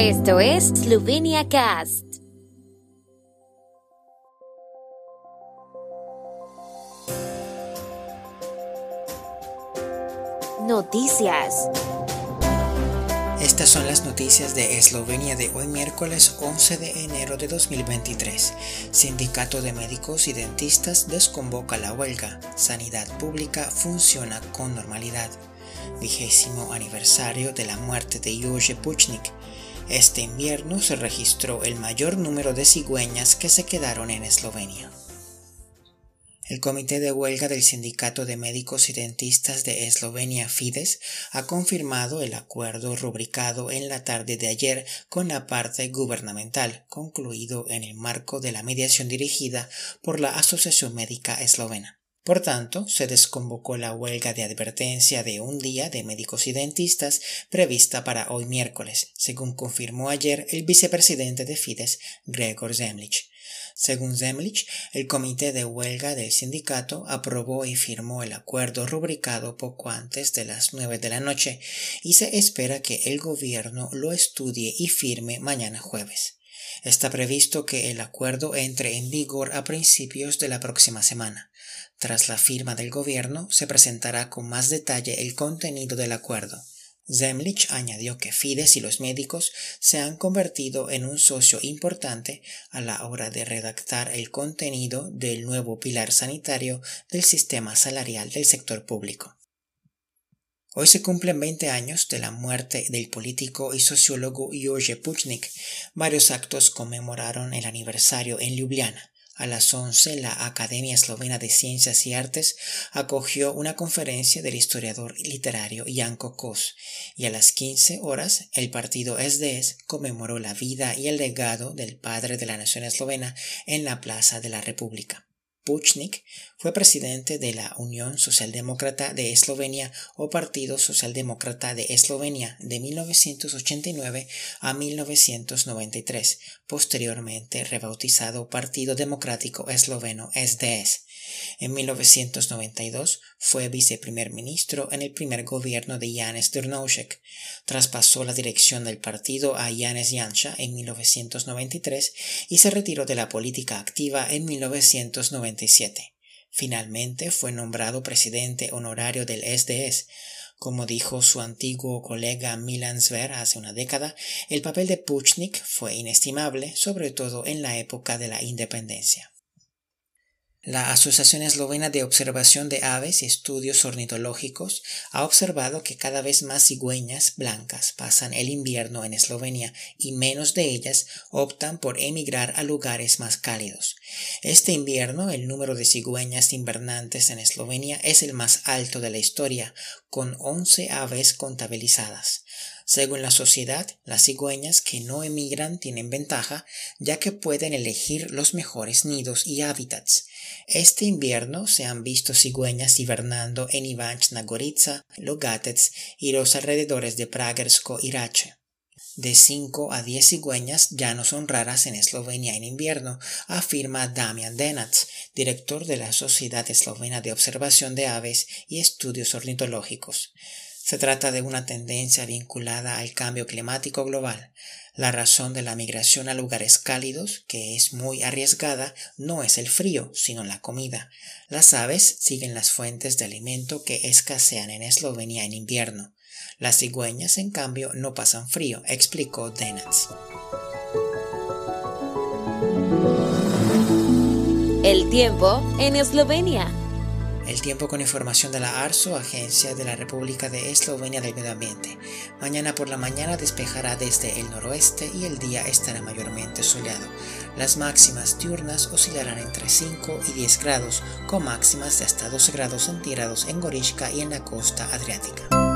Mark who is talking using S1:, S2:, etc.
S1: Esto es Slovenia Cast. Noticias.
S2: Estas son las noticias de Eslovenia de hoy miércoles 11 de enero de 2023. Sindicato de Médicos y Dentistas desconvoca la huelga. Sanidad pública funciona con normalidad. Vigésimo aniversario de la muerte de Jože Puchnik. Este invierno se registró el mayor número de cigüeñas que se quedaron en Eslovenia. El Comité de Huelga del Sindicato de Médicos y Dentistas de Eslovenia Fides ha confirmado el acuerdo rubricado en la tarde de ayer con la parte gubernamental, concluido en el marco de la mediación dirigida por la Asociación Médica Eslovena. Por tanto, se desconvocó la huelga de advertencia de un día de médicos y dentistas prevista para hoy miércoles, según confirmó ayer el vicepresidente de Fides, Gregor Zemlich. Según Zemlich, el comité de huelga del sindicato aprobó y firmó el acuerdo rubricado poco antes de las nueve de la noche y se espera que el gobierno lo estudie y firme mañana jueves. Está previsto que el acuerdo entre en vigor a principios de la próxima semana. Tras la firma del gobierno, se presentará con más detalle el contenido del acuerdo. Zemlich añadió que Fides y los médicos se han convertido en un socio importante a la hora de redactar el contenido del nuevo pilar sanitario del sistema salarial del sector público. Hoy se cumplen 20 años de la muerte del político y sociólogo Jože Puchnik. Varios actos conmemoraron el aniversario en Ljubljana. A las 11, la Academia Eslovena de Ciencias y Artes acogió una conferencia del historiador literario Janko Kos y a las 15 horas el partido SDS conmemoró la vida y el legado del padre de la nación eslovena en la Plaza de la República. Puchnik fue presidente de la Unión Socialdemócrata de Eslovenia o Partido Socialdemócrata de Eslovenia de 1989 a 1993, posteriormente rebautizado Partido Democrático Esloveno SDS. En 1992 fue viceprimer ministro en el primer gobierno de Janez Drnovšek. Traspasó la dirección del partido a Janez Janša en 1993 y se retiró de la política activa en 1997. Finalmente fue nombrado presidente honorario del SDS. Como dijo su antiguo colega Milan Zver hace una década, el papel de Puchnik fue inestimable, sobre todo en la época de la independencia. La Asociación Eslovena de Observación de Aves y Estudios Ornitológicos ha observado que cada vez más cigüeñas blancas pasan el invierno en Eslovenia y menos de ellas optan por emigrar a lugares más cálidos. Este invierno el número de cigüeñas invernantes en Eslovenia es el más alto de la historia, con 11 aves contabilizadas. Según la sociedad, las cigüeñas que no emigran tienen ventaja, ya que pueden elegir los mejores nidos y hábitats. Este invierno se han visto cigüeñas hibernando en Ivanchna Gorica, Logatets y los alrededores de Pragersko y Rache. De 5 a 10 cigüeñas ya no son raras en Eslovenia en invierno, afirma Damian Denac, director de la Sociedad Eslovena de Observación de Aves y Estudios Ornitológicos. Se trata de una tendencia vinculada al cambio climático global. La razón de la migración a lugares cálidos, que es muy arriesgada, no es el frío, sino la comida. Las aves siguen las fuentes de alimento que escasean en Eslovenia en invierno. Las cigüeñas, en cambio, no pasan frío, explicó Denatz.
S1: El tiempo en Eslovenia.
S2: El tiempo con información de la ARSO, Agencia de la República de Eslovenia del Medio Ambiente. Mañana por la mañana despejará desde el noroeste y el día estará mayormente soleado. Las máximas diurnas oscilarán entre 5 y 10 grados, con máximas de hasta 12 grados centígrados en Gorishka y en la costa adriática.